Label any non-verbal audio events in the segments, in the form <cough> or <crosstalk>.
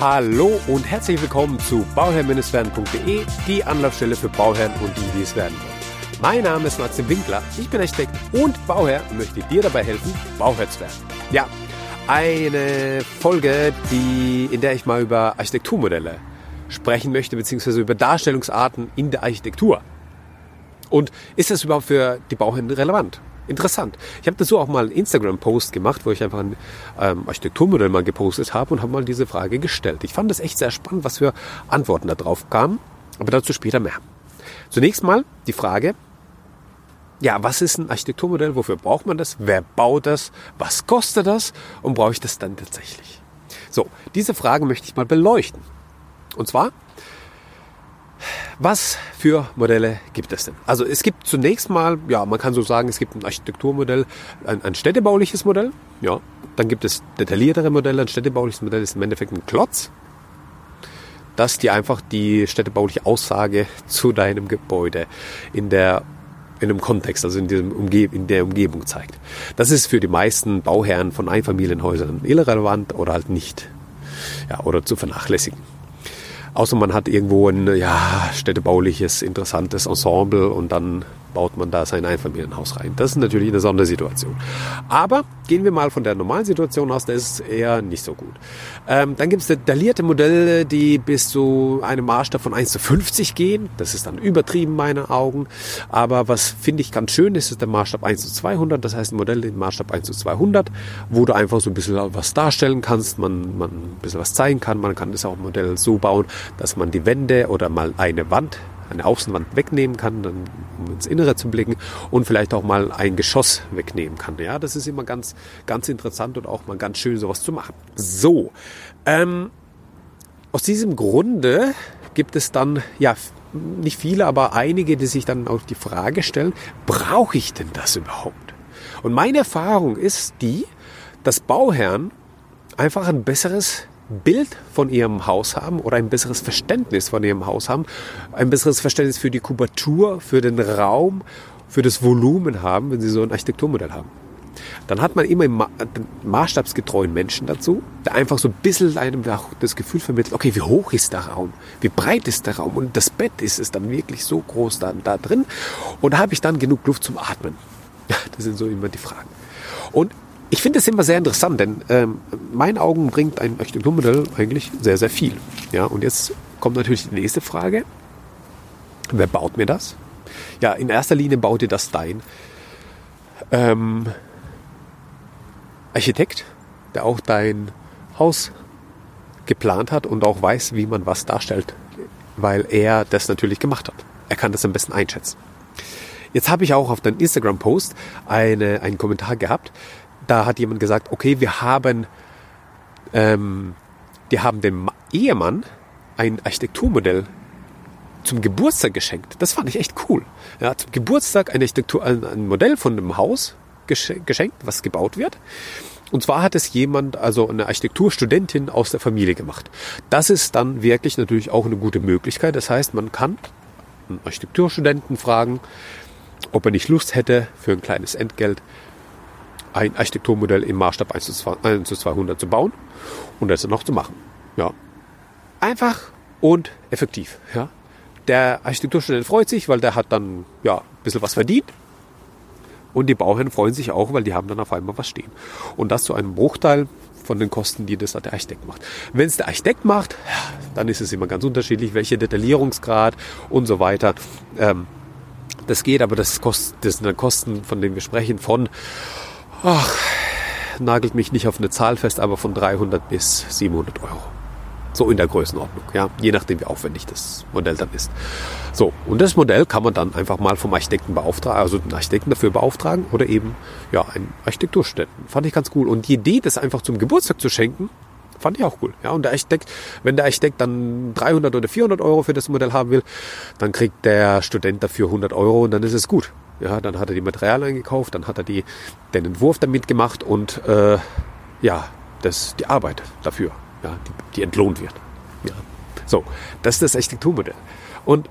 Hallo und herzlich willkommen zu bauherr-werden.de, die Anlaufstelle für Bauherren und die, die es werden wollen. Mein Name ist Maxim Winkler, ich bin Architekt und Bauherr und möchte dir dabei helfen, Bauherr zu werden. Ja, eine Folge, die, in der ich mal über Architekturmodelle sprechen möchte, beziehungsweise über Darstellungsarten in der Architektur. Und ist das überhaupt für die Bauherren relevant? Interessant. Ich habe dazu auch mal einen Instagram-Post gemacht, wo ich einfach ein ähm, Architekturmodell mal gepostet habe und habe mal diese Frage gestellt. Ich fand das echt sehr spannend, was für Antworten da drauf kamen, aber dazu später mehr. Zunächst mal die Frage, ja, was ist ein Architekturmodell? Wofür braucht man das? Wer baut das? Was kostet das? Und brauche ich das dann tatsächlich? So, diese Frage möchte ich mal beleuchten. Und zwar, was für Modelle gibt es denn? Also es gibt zunächst mal, ja, man kann so sagen, es gibt ein Architekturmodell, ein, ein städtebauliches Modell, ja. Dann gibt es detailliertere Modelle. Ein städtebauliches Modell ist im Endeffekt ein Klotz, das dir einfach die städtebauliche Aussage <laughs> zu deinem Gebäude in der in einem Kontext, also in, diesem Umge in der Umgebung zeigt. Das ist für die meisten Bauherren von Einfamilienhäusern irrelevant oder halt nicht, ja, oder zu vernachlässigen. Außer man hat irgendwo ein ja, städtebauliches, interessantes Ensemble und dann baut man da sein Einfamilienhaus rein. Das ist natürlich eine Sondersituation. Aber gehen wir mal von der normalen Situation aus, da ist es eher nicht so gut. Ähm, dann gibt es detaillierte Modelle, die bis zu einem Maßstab von 1 zu 50 gehen. Das ist dann übertrieben, meine Augen. Aber was finde ich ganz schön ist, ist der Maßstab 1 zu 200. Das heißt ein Modell im Maßstab 1 zu 200, wo du einfach so ein bisschen was darstellen kannst, man, man ein bisschen was zeigen kann. Man kann das auch Modell so bauen, dass man die Wände oder mal eine Wand eine Außenwand wegnehmen kann, dann, um ins Innere zu blicken und vielleicht auch mal ein Geschoss wegnehmen kann. Ja, das ist immer ganz, ganz interessant und auch mal ganz schön sowas zu machen. So, ähm, aus diesem Grunde gibt es dann, ja, nicht viele, aber einige, die sich dann auch die Frage stellen, brauche ich denn das überhaupt? Und meine Erfahrung ist die, dass Bauherren einfach ein besseres Bild von ihrem Haus haben oder ein besseres Verständnis von ihrem Haus haben, ein besseres Verständnis für die Kubatur, für den Raum, für das Volumen haben, wenn sie so ein Architekturmodell haben. Dann hat man immer einen maßstabsgetreuen Menschen dazu, der einfach so ein bisschen einem das Gefühl vermittelt, okay, wie hoch ist der Raum? Wie breit ist der Raum? Und das Bett ist es dann wirklich so groß da, da drin? Und habe ich dann genug Luft zum Atmen? <laughs> Das sind so immer die Fragen. Und ich finde es immer sehr interessant, denn ähm, meinen Augen bringt ein Architekturmodell eigentlich sehr, sehr viel. Ja, und jetzt kommt natürlich die nächste Frage. Wer baut mir das? Ja, in erster Linie baut dir das dein ähm, Architekt, der auch dein Haus geplant hat und auch weiß, wie man was darstellt, weil er das natürlich gemacht hat. Er kann das am besten einschätzen. Jetzt habe ich auch auf deinen Instagram-Post eine, einen Kommentar gehabt, da hat jemand gesagt, okay, wir haben, ähm, wir haben dem Ehemann ein Architekturmodell zum Geburtstag geschenkt. Das fand ich echt cool. Ja, zum Geburtstag ein, Architektur, ein, ein Modell von einem Haus geschenkt, was gebaut wird. Und zwar hat es jemand, also eine Architekturstudentin aus der Familie gemacht. Das ist dann wirklich natürlich auch eine gute Möglichkeit. Das heißt, man kann einen Architekturstudenten fragen, ob er nicht Lust hätte, für ein kleines Entgelt ein Architekturmodell im Maßstab 1 zu 200 zu bauen und das dann noch zu machen. Ja. Einfach und effektiv. Ja. Der Architekturstudent freut sich, weil der hat dann ja, ein bisschen was verdient. Und die Bauherren freuen sich auch, weil die haben dann auf einmal was stehen. Und das zu einem Bruchteil von den Kosten, die das der Architekt macht. Wenn es der Architekt macht, dann ist es immer ganz unterschiedlich, welcher Detaillierungsgrad und so weiter. Ähm, das geht, aber das, kostet, das sind dann Kosten, von denen wir sprechen, von ach, nagelt mich nicht auf eine Zahl fest, aber von 300 bis 700 Euro. So in der Größenordnung, ja, je nachdem wie aufwendig das Modell dann ist. So, und das Modell kann man dann einfach mal vom Architekten beauftragen, also den Architekten dafür beauftragen oder eben, ja, einen Architekturstudenten. Fand ich ganz cool. Und die Idee, das einfach zum Geburtstag zu schenken, fand ich auch cool. Ja, und der Architekt, wenn der Architekt dann 300 oder 400 Euro für das Modell haben will, dann kriegt der Student dafür 100 Euro und dann ist es gut. Ja, dann hat er die Materialien eingekauft, dann hat er die, den Entwurf damit gemacht und äh, ja, das die Arbeit dafür, ja, die, die entlohnt wird. Ja. So, das ist das Architekturmodell. Und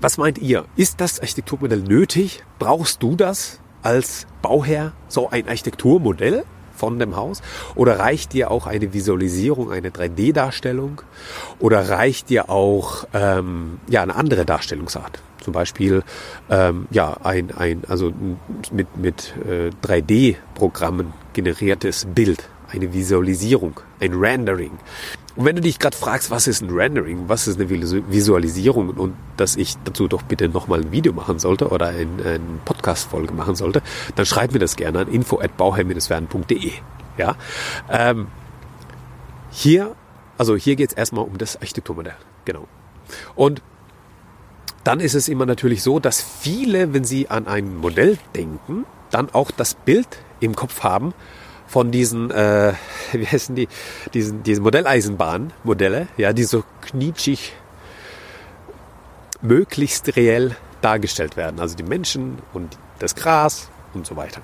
was meint ihr? Ist das Architekturmodell nötig? Brauchst du das als Bauherr, so ein Architekturmodell? von dem Haus? Oder reicht dir auch eine Visualisierung, eine 3D-Darstellung? Oder reicht dir auch ähm, ja, eine andere Darstellungsart? Zum Beispiel ähm, ja, ein, ein, also mit, mit äh, 3D-Programmen generiertes Bild, eine Visualisierung, ein Rendering. Und wenn du dich gerade fragst, was ist ein Rendering, was ist eine Visualisierung und dass ich dazu doch bitte nochmal ein Video machen sollte oder eine ein Podcast-Folge machen sollte, dann schreib mir das gerne an info.bauherr-werden.de. Ja? Ähm, hier, also hier geht es erstmal um das Architekturmodell. Genau. Und dann ist es immer natürlich so, dass viele, wenn sie an ein Modell denken, dann auch das Bild im Kopf haben, von diesen, äh, <laughs> wie heißen die, diesen, diesen Modelleisenbahnmodelle, ja, die so knietschig möglichst reell dargestellt werden. Also die Menschen und das Gras und so weiter.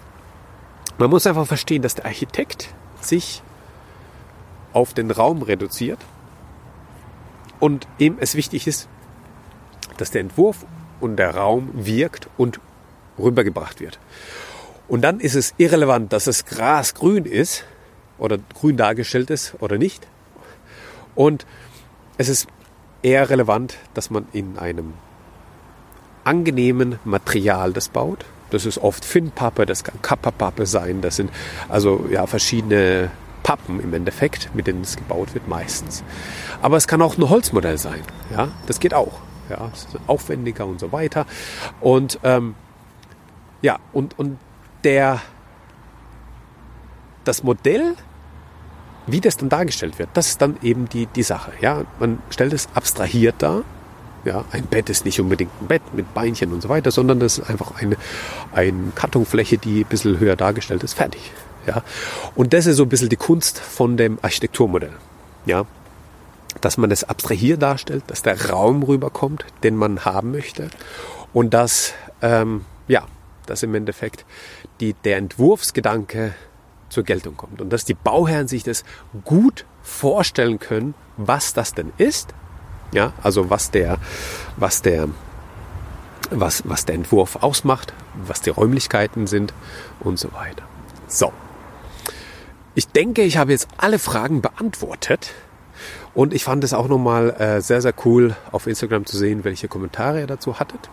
Man muss einfach verstehen, dass der Architekt sich auf den Raum reduziert und ihm es wichtig ist, dass der Entwurf und der Raum wirkt und rübergebracht wird. Und dann ist es irrelevant, dass das Gras grün ist oder grün dargestellt ist oder nicht. Und es ist eher relevant, dass man in einem angenehmen Material das baut. Das ist oft Finnpappe, das kann Kappapappe sein. Das sind also ja verschiedene Pappen im Endeffekt, mit denen es gebaut wird meistens. Aber es kann auch ein Holzmodell sein. Ja, das geht auch. Ja, aufwendiger und so weiter. Und ähm, ja, und, und der, das Modell, wie das dann dargestellt wird, das ist dann eben die, die Sache. Ja? Man stellt es abstrahiert dar. Ja, ein Bett ist nicht unbedingt ein Bett mit Beinchen und so weiter, sondern das ist einfach eine, eine Kartonfläche, die ein bisschen höher dargestellt ist, fertig. Ja? Und das ist so ein bisschen die Kunst von dem Architekturmodell. Ja? Dass man es abstrahiert darstellt, dass der Raum rüberkommt, den man haben möchte und dass, ähm, ja, dass im Endeffekt die, der Entwurfsgedanke zur Geltung kommt und dass die Bauherren sich das gut vorstellen können, was das denn ist. Ja, also was der, was der, was, was der Entwurf ausmacht, was die Räumlichkeiten sind und so weiter. So. Ich denke, ich habe jetzt alle Fragen beantwortet. Und ich fand es auch nochmal äh, sehr, sehr cool auf Instagram zu sehen, welche Kommentare ihr dazu hattet.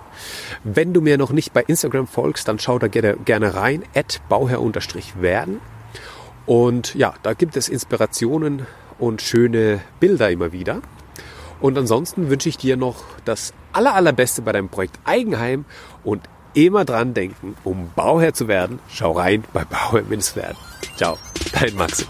Wenn du mir noch nicht bei Instagram folgst, dann schau da gerne, gerne rein, at bauherr-werden. Und ja, da gibt es Inspirationen und schöne Bilder immer wieder. Und ansonsten wünsche ich dir noch das aller, allerbeste bei deinem Projekt Eigenheim und immer dran denken, um Bauherr zu werden, schau rein bei Bauherr-werden. Ciao, dein Maxi.